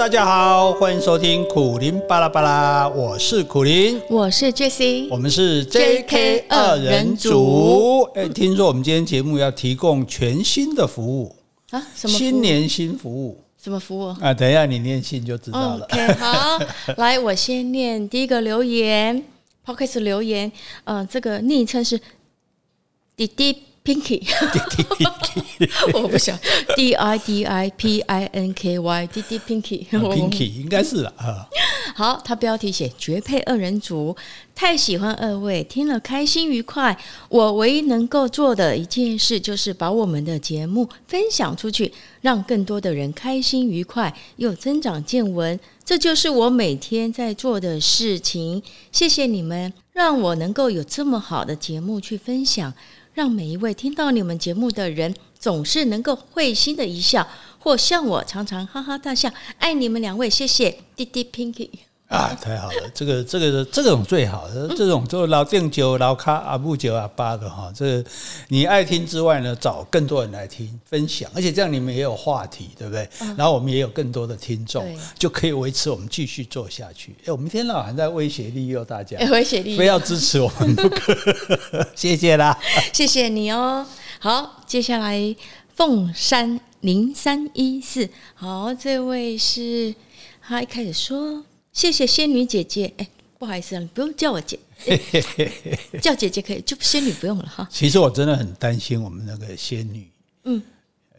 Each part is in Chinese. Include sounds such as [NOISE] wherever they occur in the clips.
大家好，欢迎收听苦林巴拉巴拉，我是苦林，我是 Jessie，我们是 JK 二人组。哎，听说我们今天节目要提供全新的服务啊？什么新年新服务？什么服务啊？等一下你念信就知道了。OK，好，[LAUGHS] 来，我先念第一个留言，Podcast 留言，呃，这个昵称是滴滴。Pinky，[LAUGHS] 我不想 D I D I P I N K Y D D Pinky，Pinky 应该是了啊。好，他标题写绝配二人组，太喜欢二位，听了开心愉快。我唯一能够做的一件事，就是把我们的节目分享出去，让更多的人开心愉快又增长见闻。这就是我每天在做的事情。谢谢你们，让我能够有这么好的节目去分享。让每一位听到你们节目的人，总是能够会心的一笑，或像我常常哈哈大笑。爱你们两位，谢谢，滴滴 Pinky。啊，太好了！这个、这个、这种最好的，这种就老店酒、老咖阿布九阿八的哈。这个你爱听之外呢，找更多人来听分享，而且这样你们也有话题，对不对？然后我们也有更多的听众，就可以维持我们继续做下去。哎，我们一天老还在威胁利诱大家，[LAUGHS] 威胁利诱，非要支持我们不可。[LAUGHS] 谢谢啦，谢谢你哦。好，接下来凤山零三一四，好，这位是他一开始说。谢谢仙女姐姐，哎，不好意思啊，你不用叫我姐，[LAUGHS] 叫姐姐可以，就仙女不用了哈。其实我真的很担心我们那个仙女，嗯，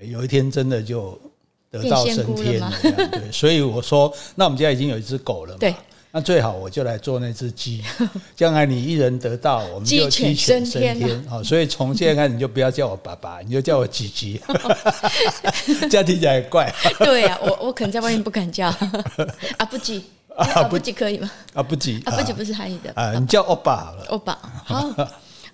有一天真的就得道升天了，对，[LAUGHS] 所以我说，那我们家已经有一只狗了嘛，对，那最好我就来做那只鸡，[LAUGHS] 将来你一人得道，我们就鸡犬升天。啊。所以从现在开始你就不要叫我爸爸，你就叫我吉吉，这样听起来怪。对呀，我我可能在外面不敢叫。啊，不急。啊，不急可以吗？啊，不急，啊，不急不是韩语的啊，你叫欧巴好了。欧巴，好，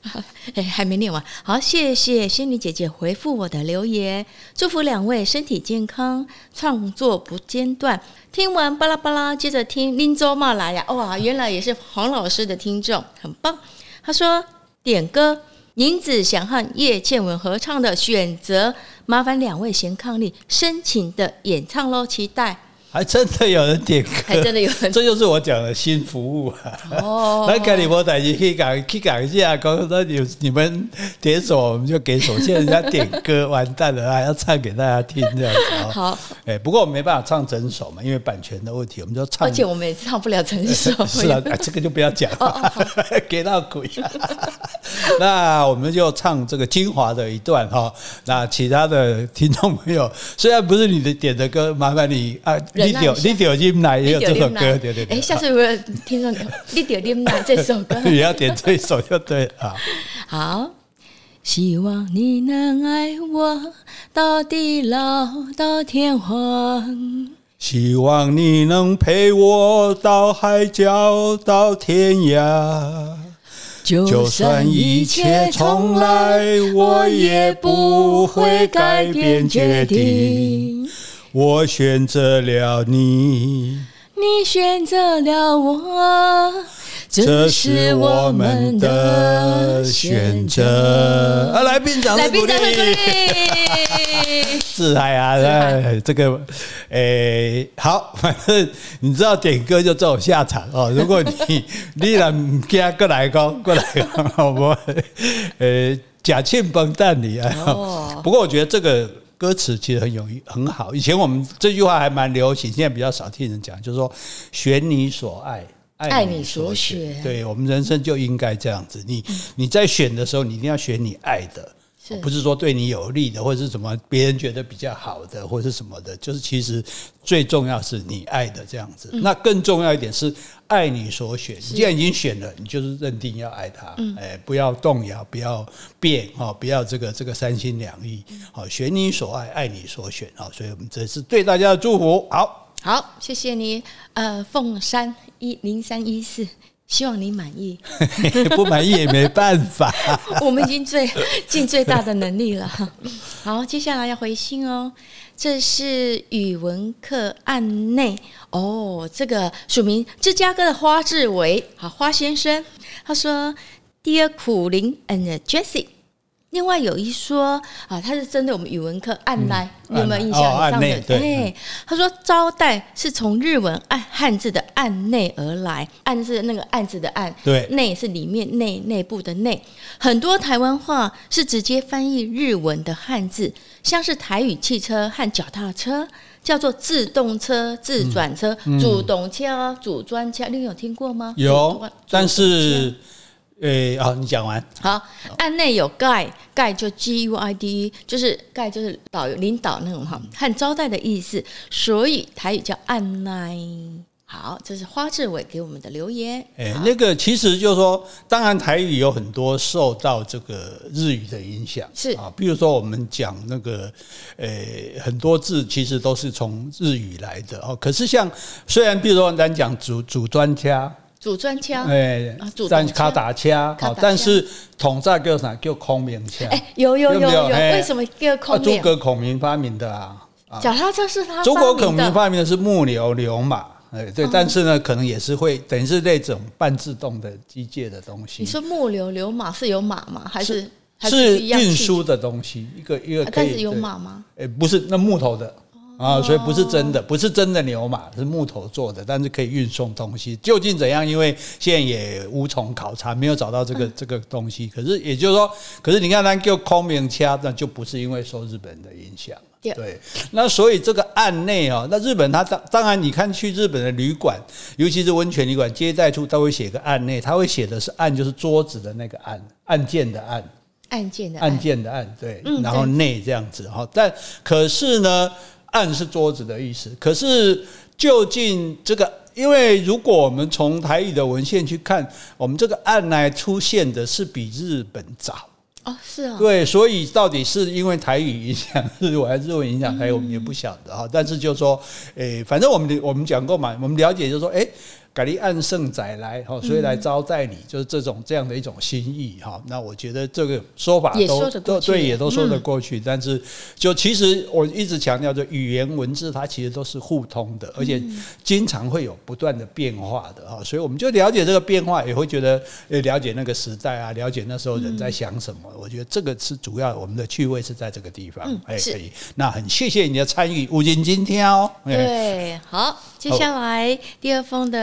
[LAUGHS] 哎，还没念完。好，谢谢仙女姐姐回复我的留言，祝福两位身体健康，创作不间断。听完巴拉巴拉，接着听林州骂来呀，哇，原来也是黄老师的听众，很棒。他说点歌，林子想和叶倩文合唱的选择，麻烦两位贤伉俪深情的演唱喽，期待。还真的有人点歌，还真的有人，这就是我讲的新服务啊！哦，来给你们大家可以讲，可以讲一下，刚刚说有你们点首，我们就给首。现在人家点歌完蛋了，还要唱给大家听这样子。好，哎，不过我们没办法唱整首嘛，因为版权的问题，我们就唱。而且我们也唱不了整首。[LAUGHS] 是啊，这个就不要讲了，[LAUGHS] 给到鬼。[LAUGHS] 那我们就唱这个精华的一段哈。那其他的听众朋友，[LAUGHS] 虽然不是你的点的歌，麻烦你啊。你掉你掉进来也有这首歌，对对对。哎，下次如果听众你掉进来这首歌，[LAUGHS] 你要点这首就对了。好，希望你能爱我到地老到天荒，希望你能陪我到海角到天涯，就算一切重来，我也不会改变决定。我选择了你，你选择了我，这是我们的选择。啊，来宾掌声鼓励！[LAUGHS] 自嗨啊！哎，这个，诶、欸，好，反 [LAUGHS] 正你知道点歌就这种下场哦。如果你 [LAUGHS] 你让唔惊过来讲，过来讲，好不？呃，假庆崩蛋你啊！哦、不过我觉得这个。歌词其实很有很好。以前我们这句话还蛮流行，现在比较少听人讲，就是说选你所爱，爱你所选。对，我们人生就应该这样子。你你在选的时候，你一定要选你爱的。不是说对你有利的，或者是什么别人觉得比较好的，或者是什么的，就是其实最重要是你爱的这样子。那更重要一点是爱你所选。你既然已经选了，你就是认定要爱他，哎，不要动摇，不要变哈，不要这个这个三心两意，好，选你所爱，爱你所选啊。所以我们这是对大家的祝福。好，好，谢谢你。呃，凤山一零三一四。希望你满意，[LAUGHS] 不满意也没办法。[LAUGHS] 我们已经最尽最大的能力了。好，接下来要回信哦。这是语文课案内哦，这个署名芝加哥的花志伟，好，花先生，他说：“Dear 苦林 and Jessie，另外有一说啊，他是针对我们语文课按来，你有没有印象？哦、按捺对。哎，他说招待是从日文按汉字的按内而来，按是那个案子的案，对，内是里面内内部的内。很多台湾话是直接翻译日文的汉字，像是台语汽车和脚踏车叫做自动车、自转车、嗯、主动车、主专车，你有听过吗？有，但是。诶、欸，好，你讲完。好，案内有 guide，guide 就 G U I D E，就是 guide 就是导游领导那种哈，和招待的意思，所以台语叫案内。好，这是花志伟给我们的留言。诶、欸，那个其实就是说，当然台语有很多受到这个日语的影响，是啊，比如说我们讲那个，诶、欸，很多字其实都是从日语来的哦。可是像虽然比如说咱讲主主专家。主专枪，哎，战卡打枪，好，但是统在叫啥？叫孔明枪。哎，有有有有，为什么叫孔明？诸葛孔明发明的啊。脚踏车是他。诸葛孔明发明的是木牛流马，哎，对，但是呢，可能也是会等于是那种半自动的机械的东西。你说木牛流马是有马吗？还是是运输的东西？一个一个，但是有马吗？哎，不是，那木头的。啊，所以不是真的，不是真的牛马，是木头做的，但是可以运送东西。究竟怎样？因为现在也无从考察，没有找到这个这个东西。可是也就是说，可是你看，它叫空明掐，那就不是因为受日本的影响。对，那所以这个案内啊，那日本它当当然，你看去日本的旅馆，尤其是温泉旅馆，接待处都会写个案内，他会写的是案，就是桌子的那个案，案件的案，案件的案件的案，对，然后内这样子哈。但可是呢？案是桌子的意思，可是究竟这个，因为如果我们从台语的文献去看，我们这个案来出现的是比日本早哦，是啊，对，所以到底是因为台语影响日文，还是日文影响台语，我们也不晓得哈。但是就说，诶，反正我们我们讲过嘛，我们了解就是说，诶。给你按圣宰来哈，所以来招待你，就是这种这样的一种心意哈。那我觉得这个说法都都对，也都说得过去。但是就其实我一直强调，就语言文字它其实都是互通的，而且经常会有不断的变化的哈。所以我们就了解这个变化，也会觉得了解那个时代啊，了解那时候人在想什么。我觉得这个是主要，我们的趣味是在这个地方。哎，可以。那很谢谢你的参与，无尽今天哦。对，好。接下来第二封的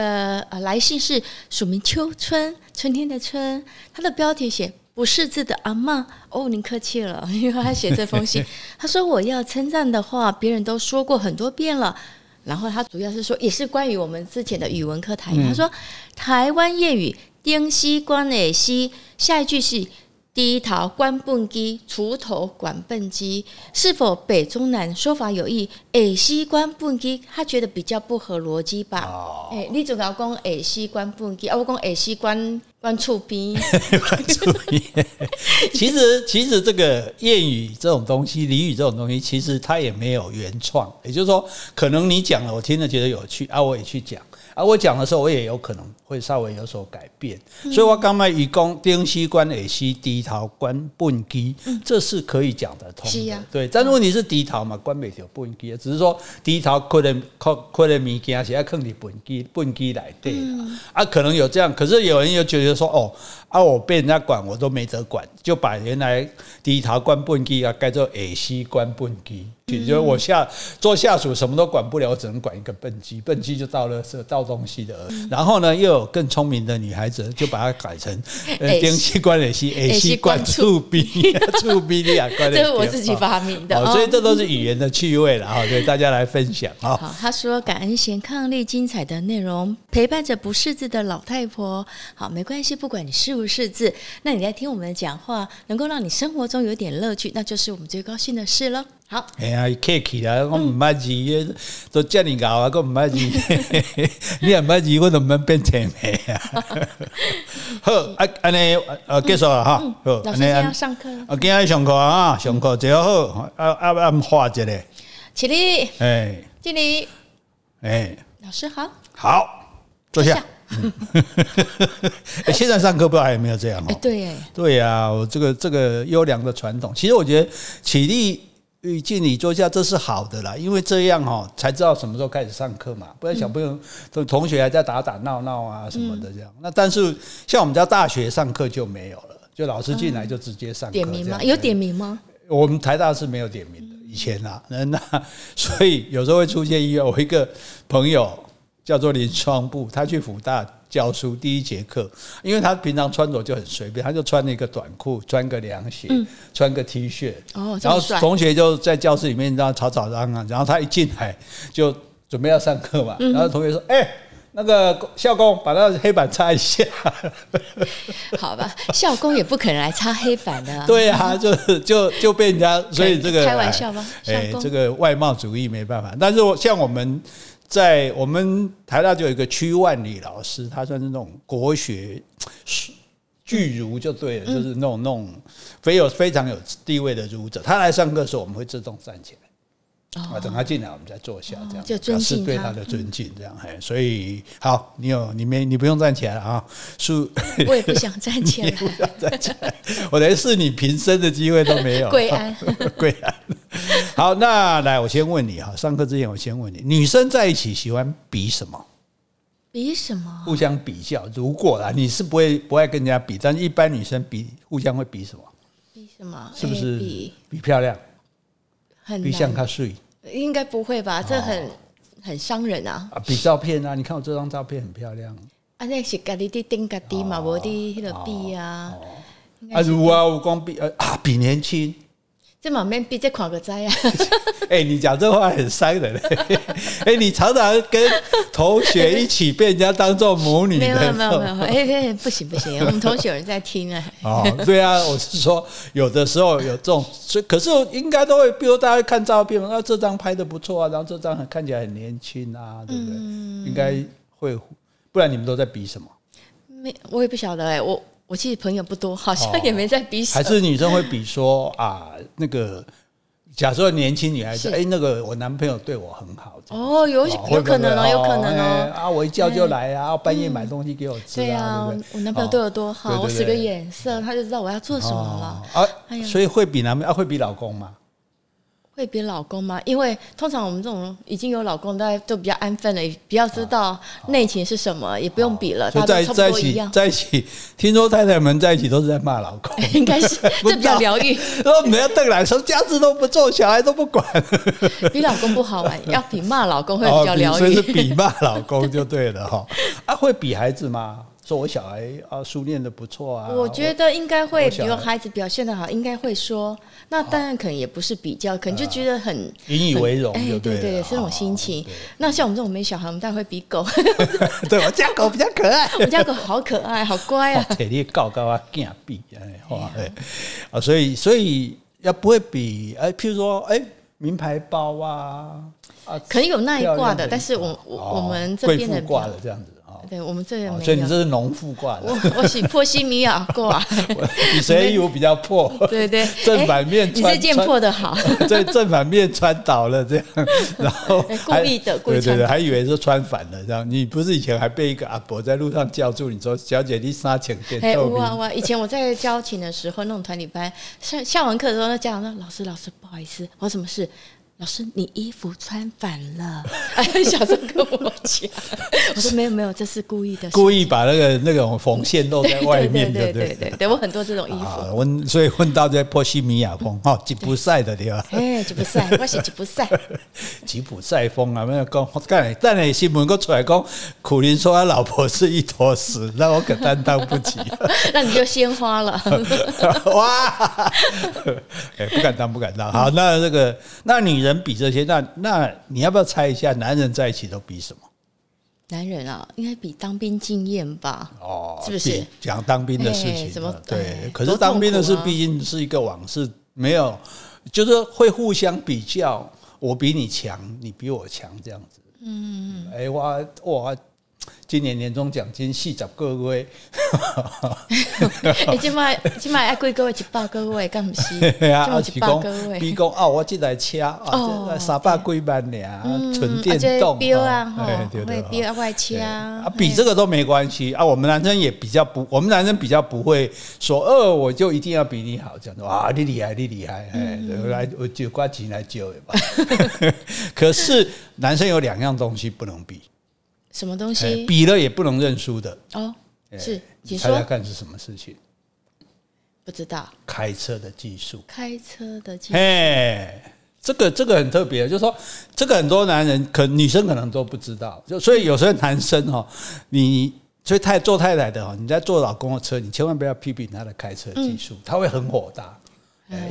呃来信是署名秋春，春天的春，他的标题写不识字的阿妈哦，您客气了，[LAUGHS] 因为他写这封信，[LAUGHS] 他说我要称赞的话，别人都说过很多遍了，然后他主要是说也是关于我们之前的语文课台语，嗯、他说台湾谚语丁西关诶西，下一句是。低头管畚箕，锄头管畚箕，是否北中南说法有异？下西管畚箕，他觉得比较不合逻辑吧？哎、哦欸，你总要讲下西管畚箕，啊，我讲下西管管厝边。[LAUGHS] 其实，其实这个谚语这种东西，俚语这种东西，其实它也没有原创。也就是说，可能你讲了，我听了觉得有趣，啊，我也去讲。啊，我讲的时候，我也有可能会稍微有所改变，嗯、所以我刚才以讲丁西关耳西低头关笨基，这是可以讲得通的。啊、对，但是问题是低头嘛，关不掉笨基，只是说低头可能可可能物件是要放在畚箕畚箕来对啊，可能有这样，可是有人又觉得说哦。啊！我被人家管，我都没得管，就把原来第一条关笨鸡啊改做 A C 关笨鸡，就是我下做下属什么都管不了，我只能管一个笨鸡，笨鸡就到了是倒东西的。然后呢，又有更聪明的女孩子，就把它改成丁西关下西下西关厝边厝边的啊，这是我自己发明的，所以这都是语言的趣味了哈，对大家来分享啊。好，他说感恩贤抗力精彩的内容，陪伴着不识字的老太婆。好，没关系，不管你是不是。识字，那你在听我们的讲话，能够让你生活中有点乐趣，那就是我们最高兴的事了。好，哎呀，客气啦，我唔捌字，都叫你搞啊，我唔捌字，[LAUGHS] 你也唔捌字，我都唔能变成咩啊？[LAUGHS] 好，啊，安尼，呃，结束了哈。好，老师今天要上课，啊，今天上课啊，上课最好，啊啊啊，画一个，起立，哎，敬礼，哎，老师好，好，坐下。嗯，[LAUGHS] 哎，现在上课不知道还有没有这样哦？对，对呀，我这个这个优良的传统，其实我觉得起立敬礼坐下，这是好的啦，因为这样哈才知道什么时候开始上课嘛，不然小朋友同同学还在打打闹闹啊什么的这样。那但是像我们家大学上课就没有了。就老师进来就直接上课、嗯、点名吗？有点名吗？我们台大是没有点名的，以前啊，那那 [LAUGHS] 所以有时候会出现意外。我一个朋友叫做林双布，他去辅大教书，第一节课，因为他平常穿着就很随便，他就穿了一个短裤，穿个凉鞋，嗯、穿个 T 恤，哦，然后同学就在教室里面这样吵吵嚷嚷，然后他一进来就准备要上课嘛，然后同学说：“哎、欸。”那个校工把那个黑板擦一下，[LAUGHS] 好吧，校工也不可能来擦黑板的、啊。[LAUGHS] 对啊，就就就被人家，所以这个开玩笑吗？哎，这个外貌主义没办法。但是我像我们在我们台大就有一个屈万里老师，他算是那种国学巨儒就对了，就是那种那种非有非常有地位的儒者。他来上课的时候，我们会自动站起来。啊，等他进来，我们再坐下，这样就表示对他的尊敬，这样嘿。所以好，你有你没你不用站起来了啊，是。[LAUGHS] 我也不想站起来，[LAUGHS] 不想站起来，我连试你平生的机会都没有。[LAUGHS] 跪安，跪安。[LAUGHS] 好，那来，我先问你哈，上课之前我先问你，女生在一起喜欢比什么？比什么？互相比较。如果啦，你是不会不爱跟人家比，但是一般女生比互相会比什么？比什么？是不是比比漂亮？很比像他睡。应该不会吧？这很很伤人啊！啊，比照片啊！你看我这张照片很漂亮。啊，那是家里的丁家的嘛，我的那个比啊。啊，如啊，我光比啊，比年轻。这满面比这款个灾啊！[LAUGHS] 哎，你讲这话很伤人嘞！[LAUGHS] 哎，你常常跟同学一起被人家当做母女。没有没有没有，[LAUGHS] 哎，不行不行，我们同学有人在听啊。哦，对啊，我是说，有的时候有这种，所以可是应该都会，比如大家看照片，啊，这张拍的不错啊，然后这张看起来很年轻啊，对不对？应该会，不然你们都在比什么？没，我也不晓得哎，我。我其实朋友不多，好像也没在比。还是女生会比说 [LAUGHS] 啊，那个假设年轻女孩子，哎，那个我男朋友对我很好。哦，有有可能哦，有可能哦。啊，我一叫就来啊，半夜买东西给我吃。对啊，我男朋友对我多好，我使个眼色，他就知道我要做什么了。啊，所以会比男朋友啊，会比老公吗？会比老公吗？因为通常我们这种已经有老公，大家都比较安分了，也比较知道内情是什么，也不用比了。大家都差不多一样。在一起，听说太太们在一起都是在骂老公，[LAUGHS] 应该是 [LAUGHS] 这比较疗愈。说 [LAUGHS] 没有邓来说家事都不做，小孩都不管，比老公不好玩，要比骂老公会比较疗愈。所以是比骂老公就对了哈。啊，会比孩子吗？说我小孩啊，书念的不错啊。我觉得应该会，比如孩子表现的好，应该会说。那当然可能也不是比较，可能就觉得很引以为荣。哎，对对对，是这种心情。那像我们这种没小孩，我们当然会比狗。[LAUGHS] 对，我家狗比较可爱，[LAUGHS] 我家狗好可爱，好乖啊。[LAUGHS] 体力高高啊，健比哎，哇哎，啊，所以所以要不会比哎，譬如说哎，名牌包啊啊，可能有那一挂的，但是我我我们这边的挂的这样子。对我们这边没有，所以你这是农妇挂的。我我喜破西米亚挂，[LAUGHS] 你谁衣服比较破？[LAUGHS] 对对，正反面穿。你这件破的好。对，正反面穿倒了这样，[LAUGHS] 然后故意的，故意的。对对对，还以为是穿反了这样。你不是以前还被一个阿伯在路上叫住你说：“小姐，你啥请店？”哎，我我！以前我在教琴的时候，那种团体班，上下完课的时候，那家长说：“老师，老师，不好意思，我什么事？”老师，你衣服穿反了。[LAUGHS] 哎，小声跟我讲，[LAUGHS] 我说没有没有，这是故意的，故意把那个那种缝线露在外面的，对对对对，我很多这种衣服。问，所以问到这波西米亚风，哦，吉普赛的对吧？哎，吉普赛，我是吉普赛。[LAUGHS] 吉普赛风啊，没有讲，刚但你新闻给我出来讲，苦林说他老婆是一坨屎，那我可担当不起。那你就鲜花了。哇，哎，不敢当，不敢当。好，那这个，那你。人比这些，那那你要不要猜一下，男人在一起都比什么？男人啊，应该比当兵经验吧？哦，是不是讲当兵的事情？怎么对？可是当兵的事毕竟是一个往事，没有，就是会互相比较，我比你强，你比我强，这样子。嗯，哎，我我。今年年终奖金四十个位，你今麦今麦爱几个位？一百个位，敢不是？对 [LAUGHS] 啊，一百个位。比如讲哦，我这台车啊，三百几万两，纯电动啊，对对对，外车啊，比这个都没关系啊。我们男生也比较不，我们男生比较不会说，呃，我就一定要比你好，这样子啊，你厉害，你厉害，哎，来我就刮钱来救吧。可是男生有两样东西不能比。什么东西？比了也不能认输的哦，是，你猜猜看是什么事情？不知道开车的技术，开车的技术。哎，这个这个很特别，就是说这个很多男人可女生可能都不知道，就所以有时候男生哈，你所以太做太太的哈，你在坐老公的车，你千万不要批评他的开车技术，他会很火大。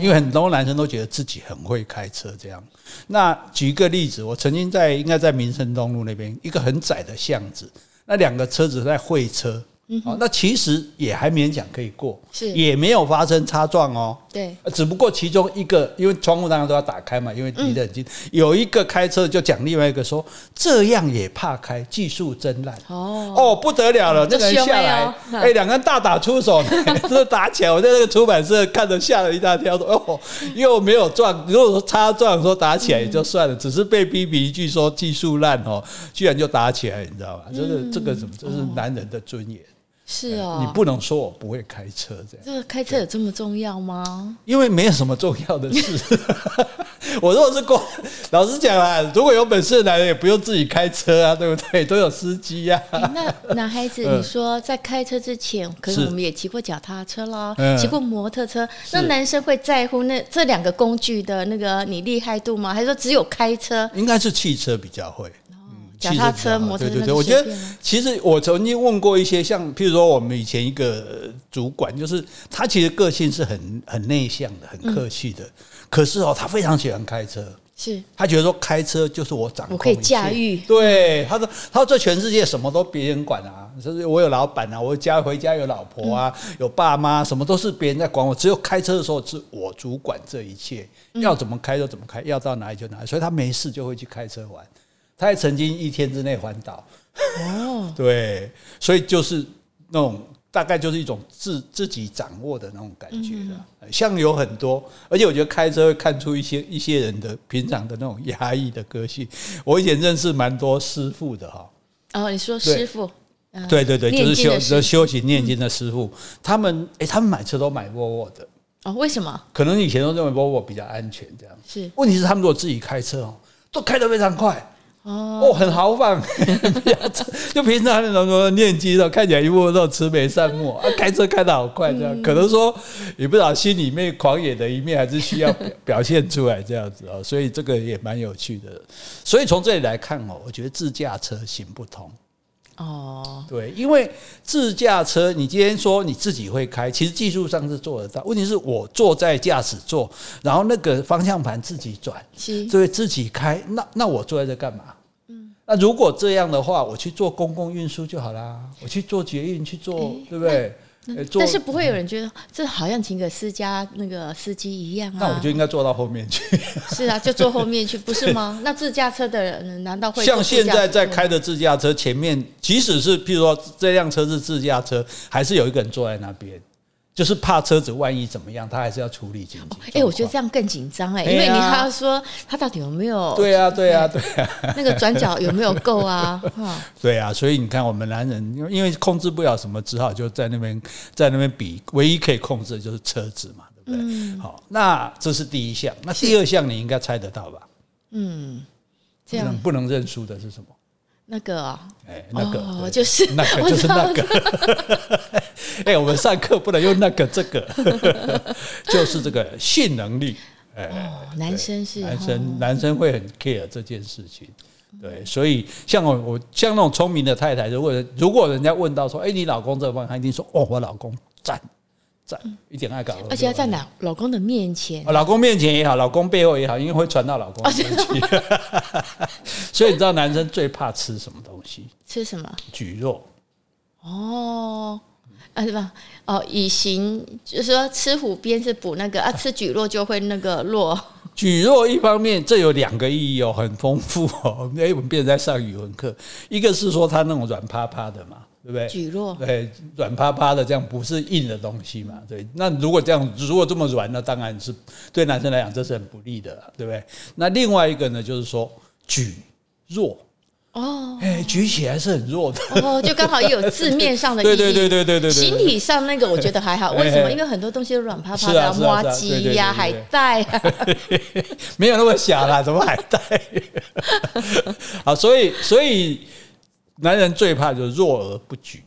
因为很多男生都觉得自己很会开车，这样。那举一个例子，我曾经在应该在民生东路那边一个很窄的巷子，那两个车子在会车。哦，那其实也还勉强可以过，是也没有发生擦撞哦。对，只不过其中一个，因为窗户当然都要打开嘛，因为离得很近。嗯、有一个开车就讲另外一个说，这样也怕开，技术真烂。哦哦，不得了了，那个人下来，哎，两个人大打出手，[LAUGHS] 这打起来。我在那个出版社看着吓了一大跳，说哦，又没有撞，如果说擦撞说打起来也就算了，只是被批评一句说技术烂哦，居然就打起来，你知道吧？这个这个什么？这是男人的尊严。是哦，你不能说我不会开车这样。这个开车有这么重要吗？因为没有什么重要的事。[LAUGHS] 我如果是过，老实讲啊，如果有本事的男人也不用自己开车啊，对不对？都有司机呀。那男孩子，你说在开车之前，可是我们也骑过脚踏车啦，骑过摩托车。那男生会在乎那这两个工具的那个你厉害度吗？还是说只有开车？应该是汽车比较会。脚踏车、摩托车，对对对，我觉得其实我曾经问过一些，像譬如说我们以前一个主管，就是他其实个性是很很内向的，很客气的，可是哦，他非常喜欢开车，是。他觉得说开车就是我掌控，我可以驾驭。对，他说他说这全世界什么都别人管啊，就是我有老板啊，我家回家有老婆啊，有爸妈，什么都是别人在管我，只有开车的时候是我主管这一切，要怎么开就怎么开，要到哪里就哪里，所以他没事就会去开车玩。他也曾经一天之内环岛，哦，[LAUGHS] 对，所以就是那种大概就是一种自自己掌握的那种感觉了。像有很多，而且我觉得开车会看出一些一些人的平常的那种压抑的个性。我以前认识蛮多师傅的哈。哦，你说师傅？对对对，就是修就修行念经的师傅。他们哎，他们买车都买沃尔沃的。哦，为什么？可能以前都认为沃尔沃比较安全，这样是。问题是他们如果自己开车哦，都开得非常快。哦，很豪放，[LAUGHS] 就平常那种说念经的，看起来一副那种慈眉善目啊，开车开的好快，这样可能说也不知道心里面狂野的一面，还是需要表现出来这样子哦，所以这个也蛮有趣的。所以从这里来看哦，我觉得自驾车行不通哦，对，因为自驾车你今天说你自己会开，其实技术上是做得到，问题是我坐在驾驶座，然后那个方向盘自己转，所以自己开，那那我坐在这干嘛？嗯那如果这样的话，我去做公共运输就好啦，我去做捷运去做，欸、对不对？但是不会有人觉得这好像请个私家那个司机一样啊。那我就应该坐到后面去。[LAUGHS] 是啊，就坐后面去，不是吗？[LAUGHS] 那自驾车的人难道会像现在在开的自驾车前面，即使是譬如说这辆车是自驾车，还是有一个人坐在那边？就是怕车子万一怎么样，他还是要处理紧急。哎、欸，我觉得这样更紧张哎，因为你还要说他到底有没有？对啊，对啊，对啊。[LAUGHS] 那个转角有没有够啊？[LAUGHS] 对啊，所以你看，我们男人因为因为控制不了什么，只好就在那边在那边比，唯一可以控制的就是车子嘛，对不对？嗯、好，那这是第一项。那第二项你应该猜得到吧？嗯，这样不能认输的是什么？那个哦，哎，那个、哦、就是那个就是那个。[LAUGHS] [LAUGHS] 哎，我们上课不能用那个这个，就是这个性能力。哎，哦、男生是男生，男生会很 care 这件事情。对，所以像我，我像那种聪明的太太，如果如果人家问到说，哎，你老公这方面，他一定说，哦，我老公赞。赞一点爱搞，而且要在老老公的面前，老公面前也好，老公背后也好，因为会传到老公。[LAUGHS] 所以你知道男生最怕吃什么东西？吃什么？蒟蒻。哦，啊是吧？哦，以形就是说吃虎鞭是补那个啊，吃蒟蒻就会那个弱。蒟蒻一方面这有两个意义哦，很丰富哦。[LAUGHS] 哎，我们变成在上语文课，一个是说它那种软趴趴的嘛。对不对？举弱，对，软趴趴的这样不是硬的东西嘛？对，那如果这样，如果这么软，那当然是对男生来讲这是很不利的，对不对？那另外一个呢，就是说举弱哦，哎，举起来是很弱的哦，就刚好也有字面上的 [LAUGHS] 意义。对对对对对对对，形体上那个我觉得还好，为什么？因为很多东西都软趴趴的，麻糬呀、海带啊，[LAUGHS] 没有那么小啦，怎么海带？[LAUGHS] 好，所以所以。男人最怕就是弱而不举，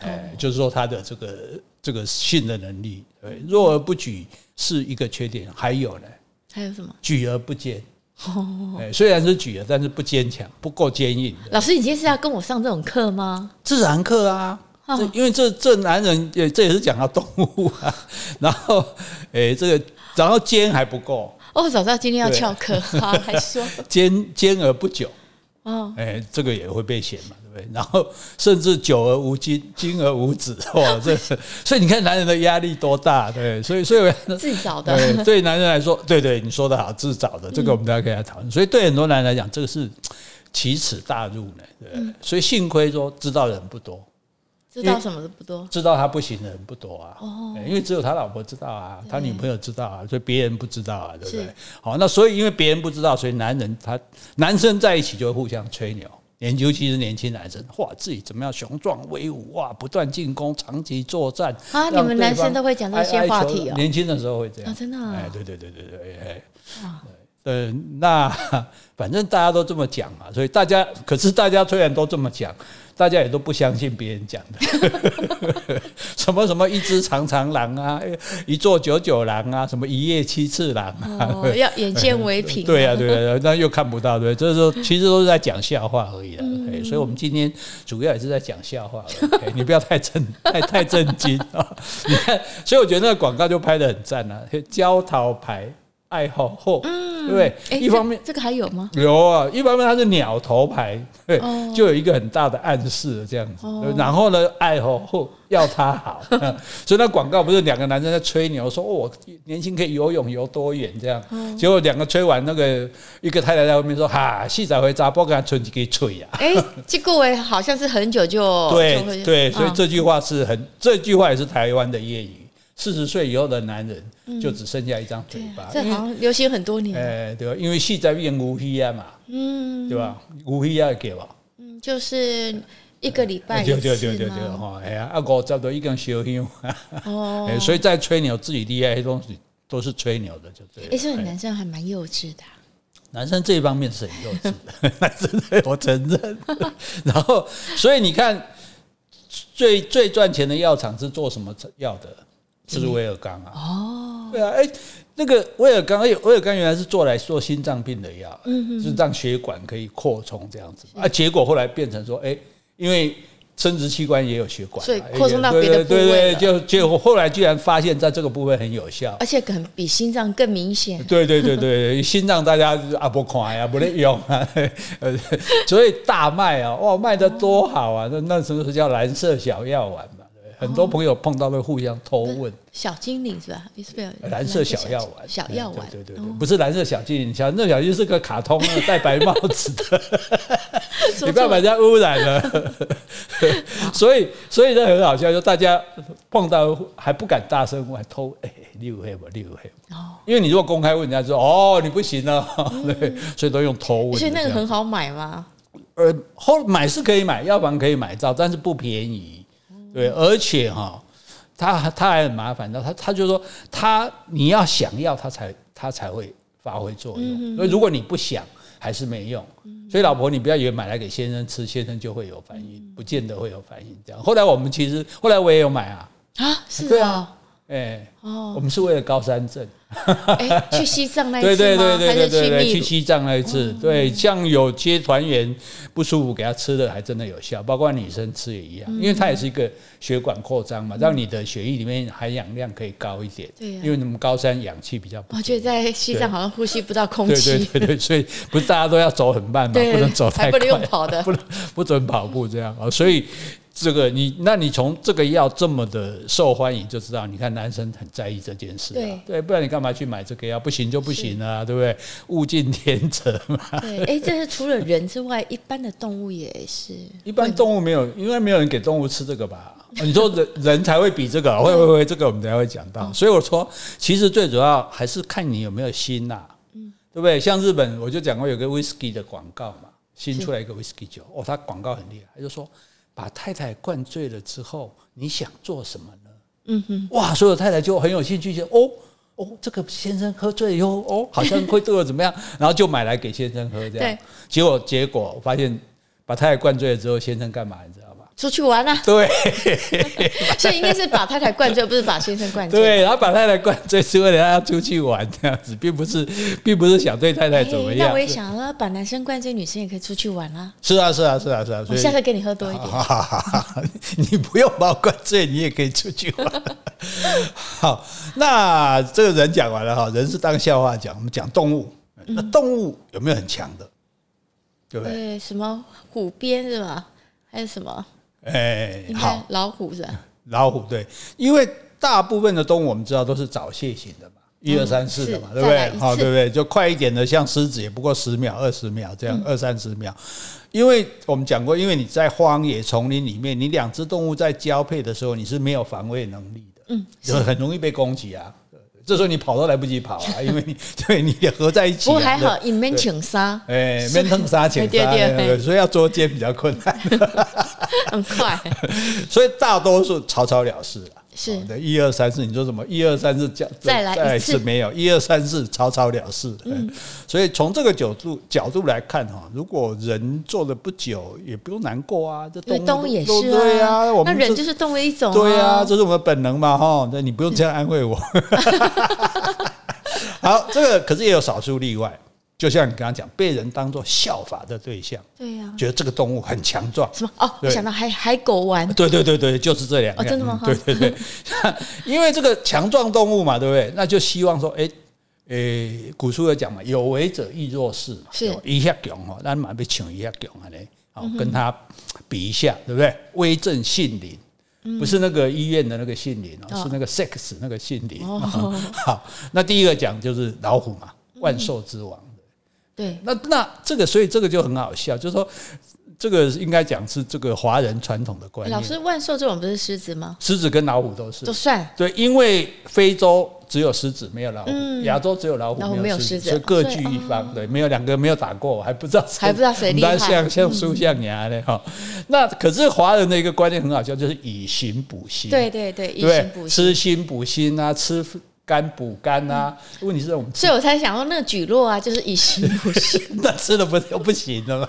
哎，就是说他的这个这个性的能力。对，弱而不举是一个缺点，还有呢？还有什么？举而不坚。哦，虽然是举了，但是不坚强，不够坚硬。老师，你今天是要跟我上这种课吗？自然课啊，哦、因为这这男人也这也是讲到动物啊。[LAUGHS] 然后，哎，这个然后坚还不够。哦，早知道今天要翘课啊，还说 [LAUGHS] 坚坚而不久。哦，哎，这个也会被嫌嘛。对不对 [LAUGHS] 然后甚至久而无精，精而无子，哇，[LAUGHS] 这所以你看男人的压力多大，对，所以所以自找的，[LAUGHS] 对男人来说，对对，你说的好，自找的，这个我们大家可以来讨论。所以对很多男人来讲，这个是奇耻大辱呢，对，所以幸亏说知道的人不多。知道什么的不多，知道他不行的人不多啊。哦，因为只有他老婆知道啊，他女朋友知道啊，所以别人不知道啊，对不对？好，那所以因为别人不知道，所以男人他男生在一起就会互相吹牛。年尤其是年轻男生，哇，自己怎么样雄壮威武哇，不断进攻，长期作战啊！你们男生都会讲这些话题哦。年轻的时候会这样，真的。哎，对对对对对，哎，对，那 [LAUGHS] 反正大家都这么讲嘛，所以大家可是大家虽然都这么讲。大家也都不相信别人讲的，[LAUGHS] 什么什么一只长长狼啊，一座九九狼啊，什么一夜七次狼啊，哦、要眼见为凭。[LAUGHS] 对呀、啊，对呀、啊，那又看不到，对，就是说其实都是在讲笑话而已的。嗯、所以，我们今天主要也是在讲笑话而已。[LAUGHS] 你不要太震，太太震惊啊！你看，所以我觉得那个广告就拍的很赞啊，焦桃牌。爱好后，对不对？一方面这个还有吗？有啊，一方面它是鸟头牌，对，就有一个很大的暗示这样子。然后呢，爱好后要他好，[LAUGHS] 所以那广告不是两个男生在吹牛，说哦，年轻可以游泳游多远这样。结果两个吹完，那个一个太太在后面说：“哈，细仔回家，不跟他吹几个吹呀。”哎，这个我好像是很久就对对，所以这句话是很，这句话也是台湾的谚语。四十岁以后的男人就只剩下一张嘴巴，这好像流行很多年。哎，对吧？因为戏在变无戏啊嘛，嗯，对吧？无戏啊给吧，嗯，就是一个礼拜一次嘛。对对对对对，哈，哎呀，啊，五十多一根烧香。哦，所以在吹牛自己厉害的东西都是吹牛的，就这样。哎，所以男生还蛮幼稚的。男生这一方面是很幼稚的，男生我承认。然后，所以你看，最最赚钱的药厂是做什么药的？是威尔刚啊，哦，对啊，哎，那个威尔刚，哎，威尔刚原来是做来做心脏病的药，嗯，是让血管可以扩充这样子，啊，结果后来变成说，哎，因为生殖器官也有血管，所以扩充到别的部位，对对，就结果后来居然发现在这个部分很有效，而且可能比心脏更明显，对对对对，心脏大家啊不看呀，不能用啊，[LAUGHS] 所以大卖啊，哇，卖的多好啊，那那时候是叫蓝色小药丸。很多朋友碰到会互相偷问，小精灵是吧？蓝色小药丸，小药丸，对对对，不是蓝色小精灵，小那小精灵是个卡通，戴白帽子的，[LAUGHS] 你不要把人家污染了。[LAUGHS] 所以，所以这很好笑，就大家碰到还不敢大声问，还偷哎，六黑吧，六黑。哦，因为你如果公开问人家说哦，你不行了，对，[LAUGHS] 所以都用偷问。所以那个很好买吗？呃，后买是可以买，药房可以买到，但是不便宜。对，而且哈，他他还很麻烦的，他他就说他你要想要他才他才会发挥作用，所以如果你不想还是没用。所以老婆你不要以为买来给先生吃，先生就会有反应，不见得会有反应。这样，后来我们其实后来我也有买啊，啊，是啊。哎，哦，我们是为了高山症，哎，去西藏那一次吗？对对对对对对，去西藏那一次，对，像有些团员不舒服，给他吃的还真的有效，包括女生吃也一样，因为它也是一个血管扩张嘛，让你的血液里面含氧量可以高一点。对，因为你们高山氧气比较不，我觉得在西藏好像呼吸不到空气。对对对，所以不是大家都要走很慢嘛，不能走太快，不能用跑的，不能不准跑步这样啊，所以。这个你，那你从这个药这么的受欢迎，就知道，你看男生很在意这件事，对对，不然你干嘛去买这个药？不行就不行啊，对不对？物竞天择嘛。对，哎，这是除了人之外，一般的动物也是。一般动物没有，因为没有人给动物吃这个吧？[LAUGHS] 你说人人才会比这个，会会会，这个我们等下会讲到。所以我说，其实最主要还是看你有没有心呐，嗯，对不对？像日本，我就讲过有个 whisky 的广告嘛，新出来一个 whisky 酒，哦，它广告很厉害，他就说。把太太灌醉了之后，你想做什么呢？嗯哼，哇，所有太太就很有兴趣，就哦哦，这个先生喝醉以后，哦，[LAUGHS] 好像会对我怎么样，然后就买来给先生喝，这样。对。结果结果我发现，把太太灌醉了之后，先生干嘛？你知道吗？出去玩啊。对，[LAUGHS] 所以应该是把太太灌醉，不是把先生灌醉。对，然后把太太灌醉是为了他要出去玩 [LAUGHS] 这样子，并不是，并不是想对太太怎么样。那我也想了，把男生灌醉，女生也可以出去玩啊。是啊，是啊，是啊，是啊。我下次给你喝多一点。[LAUGHS] 你不用把我灌醉，你也可以出去玩。好，那这个人讲完了哈，人是当笑话讲。我们讲动物，那动物有没有很强的？对不对？对，什么虎鞭是吧？还有什么？哎，好，老虎是吧？[LAUGHS] 老虎对，因为大部分的动物我们知道都是早泄型的嘛，一二三四的嘛，对不对？好，对不对？就快一点的，像狮子也不过十秒、二十秒这样，二三十秒。因为我们讲过，因为你在荒野丛林里面，你两只动物在交配的时候，你是没有防卫能力的，嗯，就很容易被攻击啊。这时候你跑都来不及跑啊，[LAUGHS] 因为你对你也合在一起。不过还好，一面请杀，哎，面疼杀请杀，[LAUGHS] 所以要捉奸比较困难，[LAUGHS] 很快。[LAUGHS] 所以大多数草草了事了。是的，一二三四，你说什么？一二三四，再来一次没有？一二三四，草草了事。嗯，[LAUGHS] 所以从这个角度角度来看哈，如果人做的不久，也不用难过啊。这动物也是啊，对啊，我们那人就是动物一种，对啊，这是我们的本能嘛哈。那你不用这样安慰我。好，这个可是也有少数例外。就像你刚刚讲，被人当作效法的对象，对呀，觉得这个动物很强壮，什么？哦，我想到海海狗丸，对对对对，就是这两个，真的吗？对对对，[LAUGHS] 因为这个强壮动物嘛，对不对？那就希望说，哎，诶，古书有讲嘛，有为者亦若是，是一下强哈，那马被抢一下强啊嘞，好，跟他比一下，对不对？威震信林，不是那个医院的那个信陵哦，是那个 sex 那个信陵。[LAUGHS] 好，那第一个讲就是老虎嘛，万兽之王。对，那那这个，所以这个就很好笑，就是说，这个应该讲是这个华人传统的观念。老师，万寿这种不是狮子吗？狮子跟老虎都是，都算。对，因为非洲只有狮子，没有老虎；亚洲只有老虎，没有狮子，所以各据一方。对，没有两个没有打过，我还不知道还不知道谁厉害。像像书象牙的哈，那可是华人的一个观念很好笑，就是以形补心。对对对，以形补心，吃心补心啊，吃。肝补肝啊，问题是我们，所以我才想说那个举落啊，就是以形补形，那吃了不就不行了吗？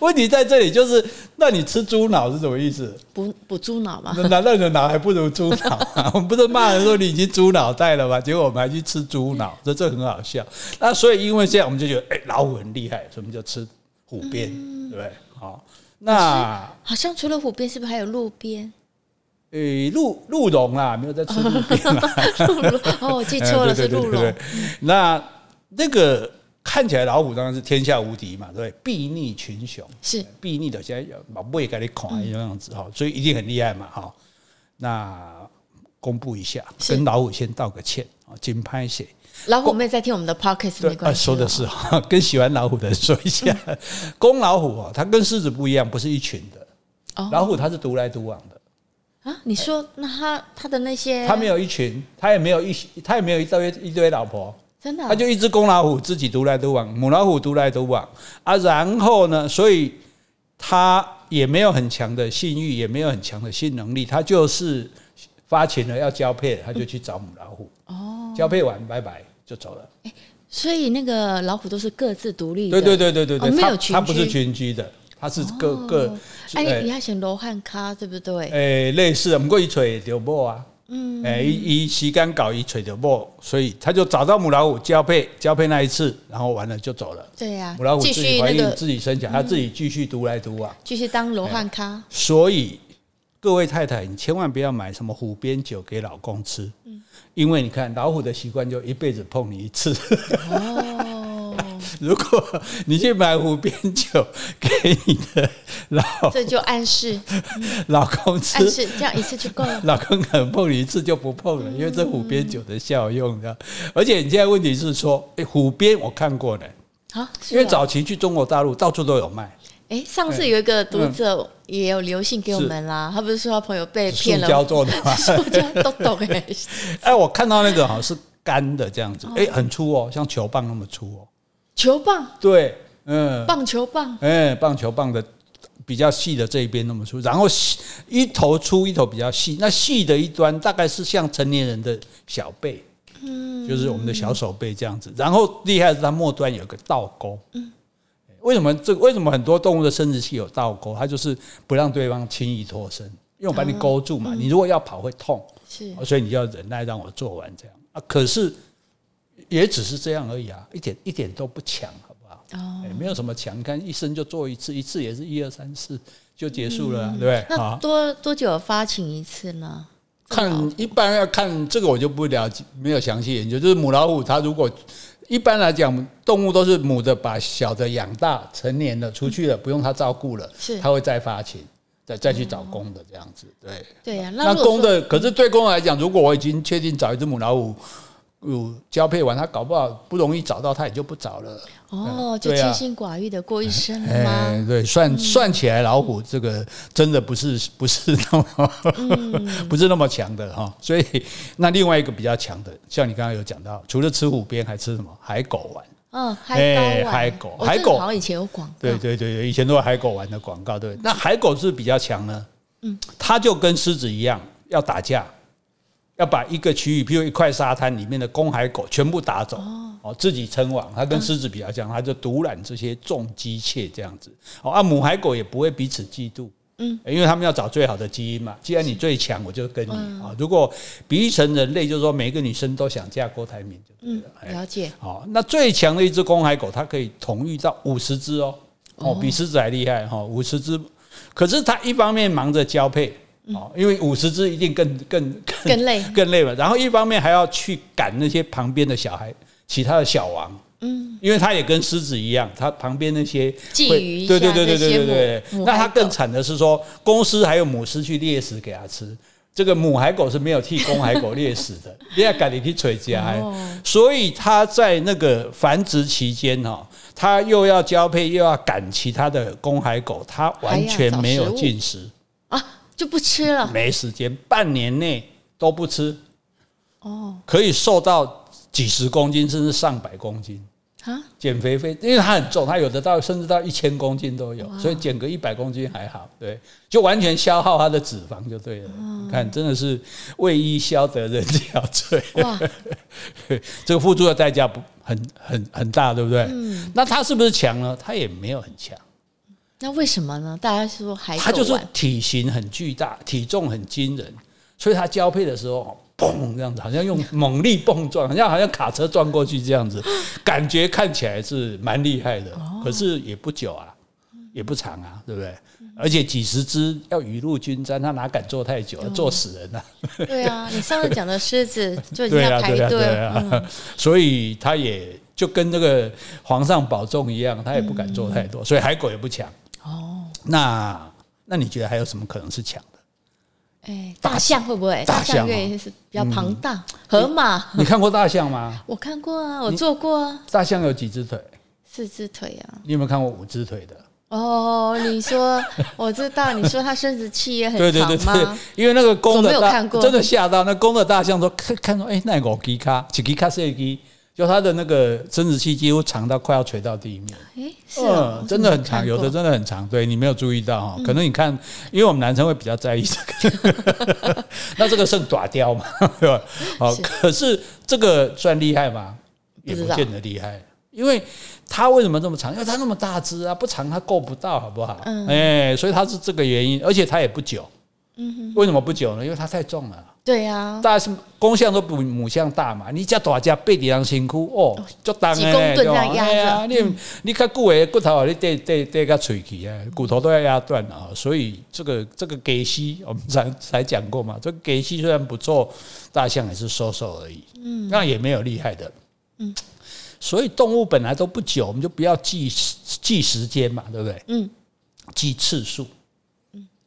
问题在这里，就是那你吃猪脑是什么意思？补补猪脑嘛？难道你的脑还不如猪脑啊？我们不是骂人说你已经猪脑袋了吗？结果我们还去吃猪脑，这这很好笑。那所以因为这样，我们就觉得哎、欸，老虎很厉害，所以我们就吃虎鞭，嗯、对不对？好，那好像除了虎鞭，是不是还有鹿鞭？诶，鹿鹿茸啦，没有在吃鹿鞭啦。[LAUGHS] 哦，我记错了，是鹿茸。[LAUGHS] 那那个看起来老虎当然是天下无敌嘛，对，睥睨群雄，是睥睨的，现在把胃给你垮一样子哈，所以一定很厉害嘛哈。那公布一下，跟老虎先道个歉啊，金拍写。老虎妹在听我们的 podcast 没关系，说的是哈，跟喜欢老虎的人说一下，[LAUGHS] 公老虎啊，它跟狮子不一样，不是一群的，老虎它是独来独往的。啊，你说那他他的那些，他没有一群，他也没有一，他也没有一堆一堆老婆，真的，他就一只公老虎自己独来独往，母老虎独来独往啊。然后呢，所以他也没有很强的性欲，也没有很强的性能力，他就是发情了要交配了，他就去找母老虎。哦，交配完拜拜就走了。欸，所以那个老虎都是各自独立的，对对对对对对，没有群居，他不是群居的。它是各各，哎，你还选罗汉咖对不对？哎，类似，不过一锤就某啊，嗯，哎，一一时间搞一锤就某，所以他就找到母老虎交配，交配那一次，然后完了就走了。对呀，母老虎自己怀孕，自己生下，他自己继续独来独往，继续当罗汉咖。所以各位太太，你千万不要买什么虎鞭酒给老公吃，因为你看老虎的习惯就一辈子碰你一次。[LAUGHS] [LAUGHS] 如果你去买虎鞭酒给你的老，这就暗示 [LAUGHS] 老公吃，暗示这样一次就够了。老公可能碰你一次就不碰了，因为这虎鞭酒的效用的。而且你现在问题是说，哎，虎鞭我看过了，啊，因为早期去中国大陆到处都有卖。哎，上次有一个读者也有留信给我们啦，他不是说他朋友被骗了，塑胶做的吗？[LAUGHS] 塑胶都懂哎。哎，我看到那个好像是干的这样子，哎，很粗哦，像球棒那么粗哦。球棒对，嗯，棒球棒，哎，棒球棒的比较细的这一边那么粗，然后一头粗一头比较细，那细的一端大概是像成年人的小背，嗯，就是我们的小手背这样子。然后厉害的是它末端有个倒钩，嗯，为什么这为什么很多动物的生殖器有倒钩？它就是不让对方轻易脱身，因为我把你勾住嘛。你如果要跑会痛，是，所以你要忍耐让我做完这样啊。可是也只是这样而已啊，一点一点都不强，好不好？哦，没有什么强，你看一生就做一次，一次也是一二三四就结束了，对不对？那多多久发情一次呢？看一般要看这个我就不了解，没有详细研究。就是母老虎它如果一般来讲，动物都是母的把小的养大成年了出去了，不用它照顾了，是它会再发情，再再去找公的这样子。对对呀，那公的可是对公来讲，如果我已经确定找一只母老虎。有交配完，他搞不好不容易找到，他也就不找了。哦，就清心寡欲的过一生了吗？哎，对，算算起来，老虎这个真的不是 [LAUGHS] 不是那么、嗯、[LAUGHS] 不是那么强的哈。所以那另外一个比较强的，像你刚刚有讲到，除了吃虎鞭，还吃什么？海狗丸。嗯，海狗，海狗，海狗好像以前有广告。对对对对，以前都有海狗丸的广告。对，那海狗是比较强呢。嗯，它就跟狮子一样要打架。要把一个区域，比如一块沙滩里面的公海狗全部打走，哦，自己称王。它跟狮子比较像，它就独揽这些重机械这样子。哦，啊，母海狗也不会彼此嫉妒，嗯，因为他们要找最好的基因嘛。既然你最强，我就跟你啊。如果比喻成人类，就是说每一个女生都想嫁郭台铭就对了。了解。好，那最强的一只公海狗，它可以统御到五十只哦，哦，比狮子还厉害哈，五十只。可是它一方面忙着交配。哦，因为五十只一定更更更累。[LAUGHS] 更累了，然后一方面还要去赶那些旁边的小孩，其他的小王，嗯，因为他也跟狮子一样，他旁边那些鲫鱼，对对对对对对对，那他更惨的是说，公狮还有母狮去猎食给他吃，这个母海狗是没有替公海狗猎食的，[LAUGHS] 你要赶紧去垂家，所以他在那个繁殖期间哈，他又要交配又要赶其他的公海狗，他完全没有进食。啊。就不吃了，没时间，半年内都不吃，哦，可以瘦到几十公斤，甚至上百公斤啊！减肥费，因为它很重，它有的到甚至到一千公斤都有，所以减个一百公斤还好，对，就完全消耗它的脂肪就对了。你看，真的是为伊消得人 [LAUGHS] 憔悴，哇！[LAUGHS] 这个付出的代价不很很很大，对不对？嗯，那他是不是强呢？他也没有很强。那为什么呢？大家说海狗，它就是体型很巨大，体重很惊人，所以它交配的时候，砰这样子，好像用猛力碰撞，好像好像卡车撞过去这样子，感觉看起来是蛮厉害的。可是也不久啊，也不长啊，对不对？而且几十只要雨露均沾，它哪敢坐太久，坐死人啊！对啊，[LAUGHS] 你上次讲的狮子 [LAUGHS] 就已经要排队，对啊，[LAUGHS] 所以它也就跟那个皇上保重一样，它也不敢做太多，所以海狗也不强。哦，那那你觉得还有什么可能是强的？哎，大象会不会？大象也是比较庞大。河马，你看过大象吗？[LAUGHS] 我看过啊，我坐过啊。大象有几只腿？四只腿啊。你有没有看过五只腿的？哦，你说 [LAUGHS] 我知道，你说它生殖器也很长吗？对对对对，因为那个公的大，真的吓到那公的大象说看看到哎，那五只脚，一只脚是一只。就它的那个生殖器几乎长到快要垂到地面，哎，是啊，真的很长，有的真的很长。对，你没有注意到哈，可能你看，因为我们男生会比较在意这个，[LAUGHS] 那这个算短雕嘛，[LAUGHS] 对吧？好，可是这个算厉害吗？也不见得厉害，因为它为什么这么长？因为它那么大只啊，不长它够不到，好不好？哎，所以它是这个原因，而且它也不久。嗯，为什么不久呢？因为它太重了。对呀，大是公象都比母象大嘛，你叫大家背地上辛苦哦，就当几公吨这样压着。你你看骨诶骨头，你得得得个锤起啊，骨头都要压断了。所以这个这个给息，我们才才讲过嘛，这个给息虽然不错，大象也是瘦瘦而已，嗯，那也没有厉害的，嗯。所以动物本来都不久，我们就不要记记时间嘛，对不对？嗯，记次数。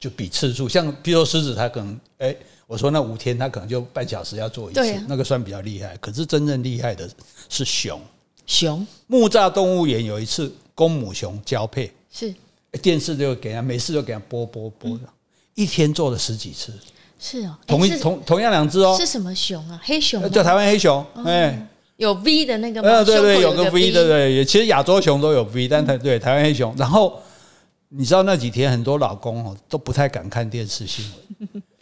就比次数，像比如说狮子，它可能，哎，我说那五天，它可能就半小时要做一次，啊、那个算比较厉害。可是真正厉害的是熊。熊。木栅动物园有一次公母熊交配，是电视就给它，每次都给它播播播的，嗯、一天做了十几次。是哦，同一同同样两只哦。是什么熊啊？黑熊？叫台湾黑熊。哎、嗯，有 V 的那个吗？嗯，对对，有个 V 的，对，其实亚洲熊都有 V，但台对台湾黑熊，然后。你知道那几天很多老公哦都不太敢看电视新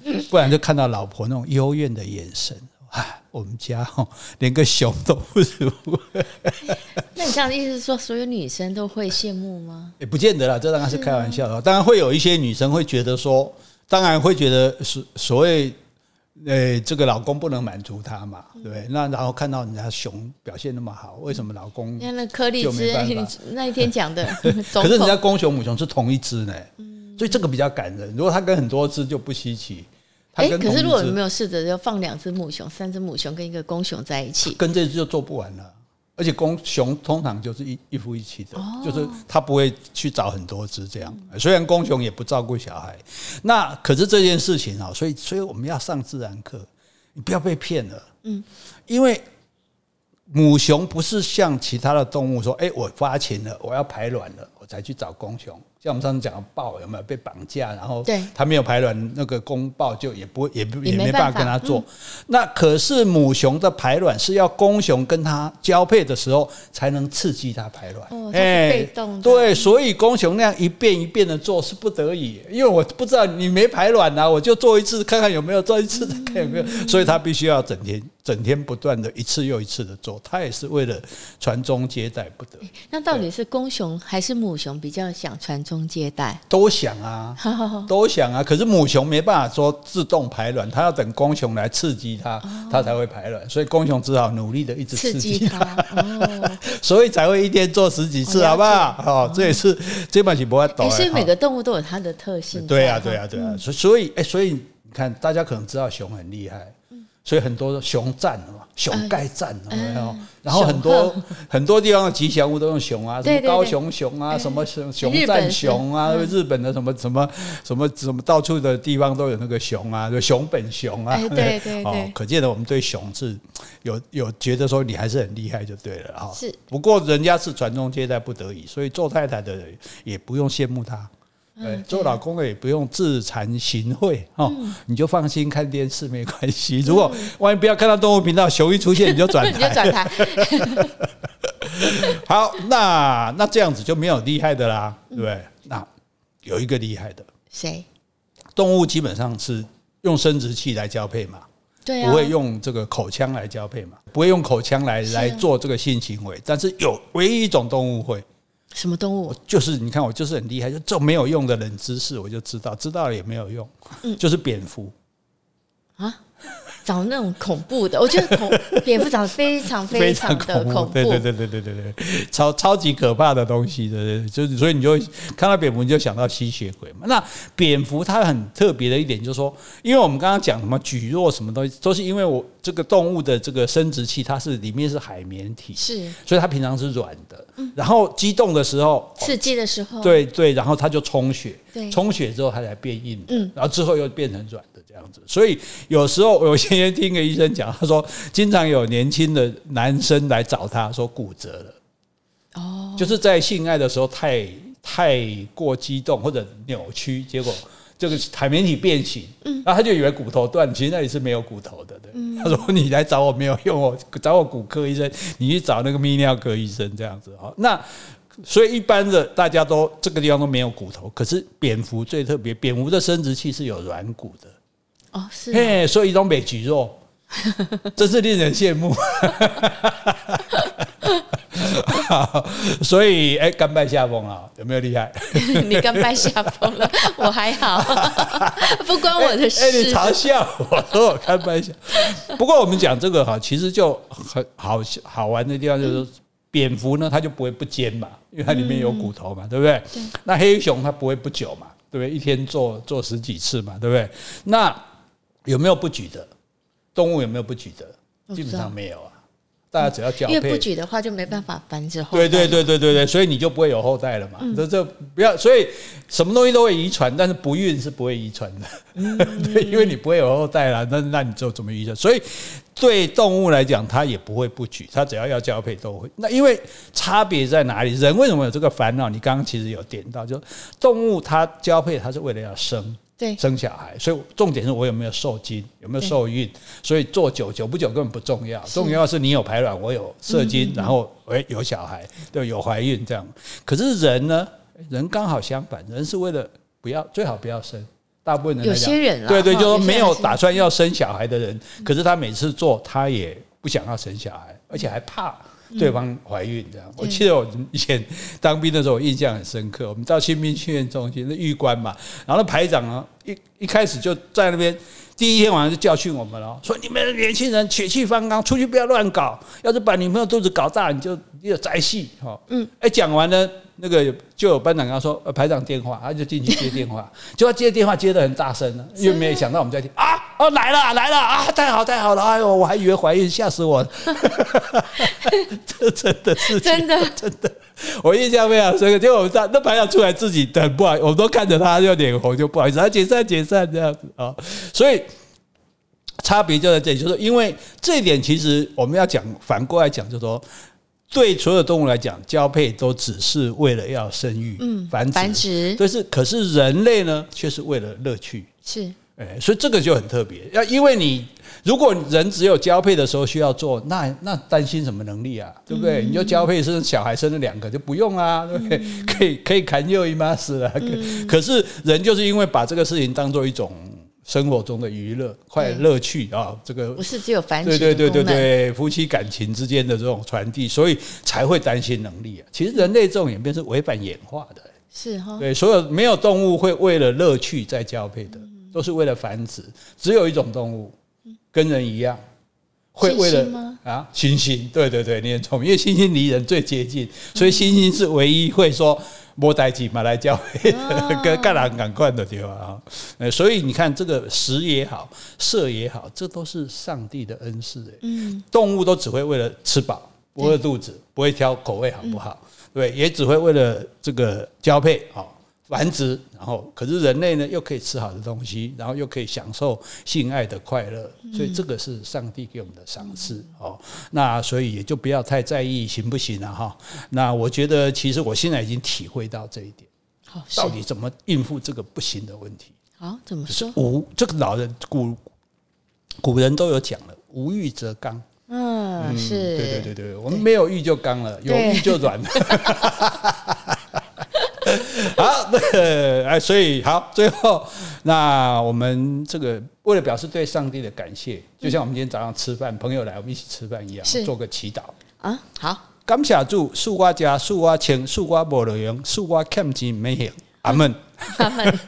闻，不然就看到老婆那种幽怨的眼神，哎，我们家哦连个熊都不如。[LAUGHS] 那你这样的意思是说，所有女生都会羡慕吗？[LAUGHS] 也不见得啦，这当然是开玩笑的。当然会有一些女生会觉得说，当然会觉得所所谓。诶，这个老公不能满足她嘛，对不对？那然后看到人家熊表现那么好，为什么老公？那那柯立芝那一天讲的，[LAUGHS] 可是人家公熊母熊是同一只呢，所以这个比较感人。如果他跟很多只就不稀奇。哎，可是如果你没有试着要放两只母熊、三只母熊跟一个公熊在一起，跟这只就做不完了。而且公熊通常就是一一夫一妻的，就是他不会去找很多只这样。虽然公熊也不照顾小孩，那可是这件事情啊，所以所以我们要上自然课，你不要被骗了。嗯，因为母熊不是像其他的动物说，哎，我发情了，我要排卵了，我才去找公熊。像我们上次讲的豹有没有被绑架？然后他没有排卵，那个公豹就也不也不也没办法跟他做。那可是母熊的排卵是要公熊跟它交配的时候才能刺激它排卵。哦，被动。对，所以公熊那样一遍一遍的做是不得已，因为我不知道你没排卵啊，我就做一次看看有没有，做一次看看有没有，所以它必须要整天整天不断的一次又一次的做，他也是为了传宗接代不得。那到底是公熊还是母熊比较想传？宗接代都想啊，[LAUGHS] 都想啊，可是母熊没办法说自动排卵，它要等公熊来刺激它，它才会排卵，所以公熊只好努力的一直刺激它，[LAUGHS] 所以才会一天做十几次，好不好？哦，这也是这把起不会懂。其实每个动物都有它的特性。对啊，对啊，对啊，所所以哎，所以你看，大家可能知道熊很厉害。所以很多熊赞哦，熊盖赞有没有？然后很多 [LAUGHS] 很多地方的吉祥物都用熊啊，什么高雄熊啊，什么熊熊战熊啊，日本的什么什么什么什么，到处的地方都有那个熊啊，就熊本熊啊。对对 [LAUGHS] 对，可见的我们对熊是有有觉得说你还是很厉害就对了哈。是，不过人家是传宗接代不得已，所以做太太的人也不用羡慕他。对，做老公的也不用自惭形秽哦，你就放心看电视没关系。如果万一不要看到动物频道，熊一出现你就转台，你就转台。[LAUGHS] [LAUGHS] 好，那那这样子就没有厉害的啦，对不对？那有一个厉害的，谁？动物基本上是用生殖器来交配嘛，对，不会用这个口腔来交配嘛，不会用口腔来来做这个性行为，但是有唯一一种动物会。什么动物？就是你看，我就是很厉害，就这没有用的冷知识，我就知道，知道了也没有用。嗯，就是蝙蝠啊。长那种恐怖的，我觉得恐蝙蝠长得非常非常的恐怖，对对对对对对对，超超级可怕的东西，对对，就是所以你就会看到蝙蝠，你就想到吸血鬼嘛。那蝙蝠它很特别的一点就是说，因为我们刚刚讲什么蒟蒻什么东西，都是因为我这个动物的这个生殖器，它是里面是海绵体，是，所以它平常是软的，然后激动的时候，刺激的时候，对对，然后它就充血，充血之后它才变硬，嗯，然后之后又变成软的。这样子，所以有时候我有些人听个医生讲，他说经常有年轻的男生来找他说骨折了，哦，就是在性爱的时候太太过激动或者扭曲，结果这个海绵体变形，嗯，然后他就以为骨头断，其实那里是没有骨头的，对。他说你来找我没有用，哦找我骨科医生，你去找那个泌尿科医生这样子啊。那所以一般的大家都这个地方都没有骨头，可是蝙蝠最特别，蝙蝠的生殖器是有软骨的。哦，是嘿，所以都没肌肉，[LAUGHS] 真是令人羡慕。[LAUGHS] 所以，哎，甘拜下风啊，有没有厉害？[LAUGHS] 你甘拜下风了，我还好，不关我的事。哎，你嘲笑我说我甘拜下。不过我们讲这个哈，其实就很好好玩的地方就是，蝙蝠呢，它就不会不尖嘛，因为它里面有骨头嘛，对不对？那黑熊它不会不久嘛，对不对？一天做做十几次嘛，对不对？那有没有不举的？动物有没有不举的？基本上没有啊。大家只要交配，因为不举的话就没办法繁殖后代。对对对对对对，所以你就不会有后代了嘛。这这不要，所以什么东西都会遗传，但是不孕是不会遗传的。[LAUGHS] 对，因为你不会有后代了，那那你就怎么遗传？所以对动物来讲，它也不会不举，它只要要交配都会。那因为差别在哪里？人为什么有这个烦恼？你刚刚其实有点到，就动物它交配，它是为了要生。对，生小孩，所以重点是我有没有受精，有没有受孕，所以做久久不久根本不重要，重要是你有排卵，我有射精，然后诶有小孩，对，有怀孕这样。可是人呢？人刚好相反，人是为了不要最好不要生，大部分人有些人对对，哦就说没有有打算要生小孩的人，可是他每次做，他也不想要生小孩，而且还怕对方怀孕这样。我记得我以前当兵的时候，我印象很深刻。我们到新兵训练中心，那玉官嘛，然后那排长啊，一一开始就在那边。第一天晚上就教训我们了，说你们年轻人血气方刚，出去不要乱搞，要是把女朋友肚子搞大，你就你就宅戏哈。嗯，哎，讲完了，那个就有班长跟他说，呃，排长电话，他就进去接电话，[LAUGHS] 结果接电话接的很大声，因为没有想到我们在听啊，哦来了来了啊，太好太好了，哎呦，我还以为怀孕，吓死我了，[LAUGHS] 这真的是真的 [LAUGHS] 真的，我印象非常深刻。结果我们那那排长出来自己很不好，我们都看着他就脸红，就不好意思，他解散解散这样子啊，所以。差别就在这里，就是因为这一点，其实我们要讲反过来讲，就是说，对所有动物来讲，交配都只是为了要生育、嗯、繁殖，繁殖。但是，可是人类呢，却是为了乐趣。是，哎，所以这个就很特别。要因为你，如果人只有交配的时候需要做，那那担心什么能力啊？对不对？嗯、你就交配生小孩，生了两个就不用啊，对不对？嗯、可以可以砍又一妈死了。嗯、可是人就是因为把这个事情当做一种。生活中的娱乐、快乐趣啊，这个不是只有繁殖，对对对对对，夫妻感情之间的这种传递，所以才会担心能力啊。其实人类这种演变是违反演化的，是哈。对，所有没有动物会为了乐趣在交配的，都是为了繁殖。只有一种动物跟人一样，会为了啊，猩猩。对对对，你很聪明，因为猩猩离人最接近，所以猩猩是唯一会说。摸代基马来交配，跟干哪赶快的对吧啊！呃，所以你看这个食也好，色也好，这都是上帝的恩赐。嗯，动物都只会为了吃饱，不饿肚子，不会挑口味好不好？对，也只会为了这个交配好。繁殖，然后可是人类呢，又可以吃好的东西，然后又可以享受性爱的快乐，所以这个是上帝给我们的赏赐哦。那所以也就不要太在意行不行了哈。那我觉得其实我现在已经体会到这一点，好，到底怎么应付这个不行的问题？好，怎么说？无这个老人古古人都有讲了，无欲则刚。嗯，是对对对对，我们没有欲就刚了，有欲就软了。[LAUGHS] [LAUGHS] 好，那个哎，所以好，最后那我们这个为了表示对上帝的感谢，就像我们今天早上吃饭，朋友来我们一起吃饭一样，是做个祈祷啊。好，感谢主，恕我家，恕我情，恕我无路用，恕我欠钱没用。阿门。[LAUGHS] 阿门。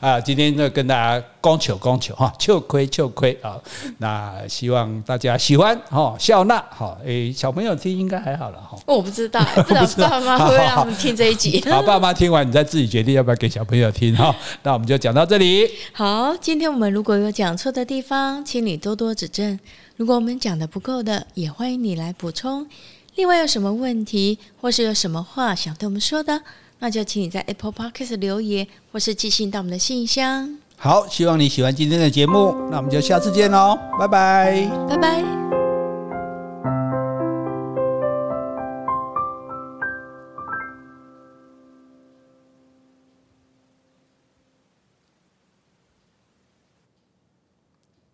啊，今天就跟大家光球光球哈，就亏就亏啊。那希望大家喜欢哈，笑纳哈。诶，小朋友听应该还好了哈。我不知道，不知道爸妈会不会让他们听这一集。[LAUGHS] 好，爸妈听完你再自己决定要不要给小朋友听哈。那我们就讲到这里。好，今天我们如果有讲错的地方，请你多多指正。如果我们讲的不够的，也欢迎你来补充。另外有什么问题，或是有什么话想对我们说的，那就请你在 Apple Podcast 留言，或是寄信到我们的信箱。好，希望你喜欢今天的节目，那我们就下次见喽，拜拜，拜拜。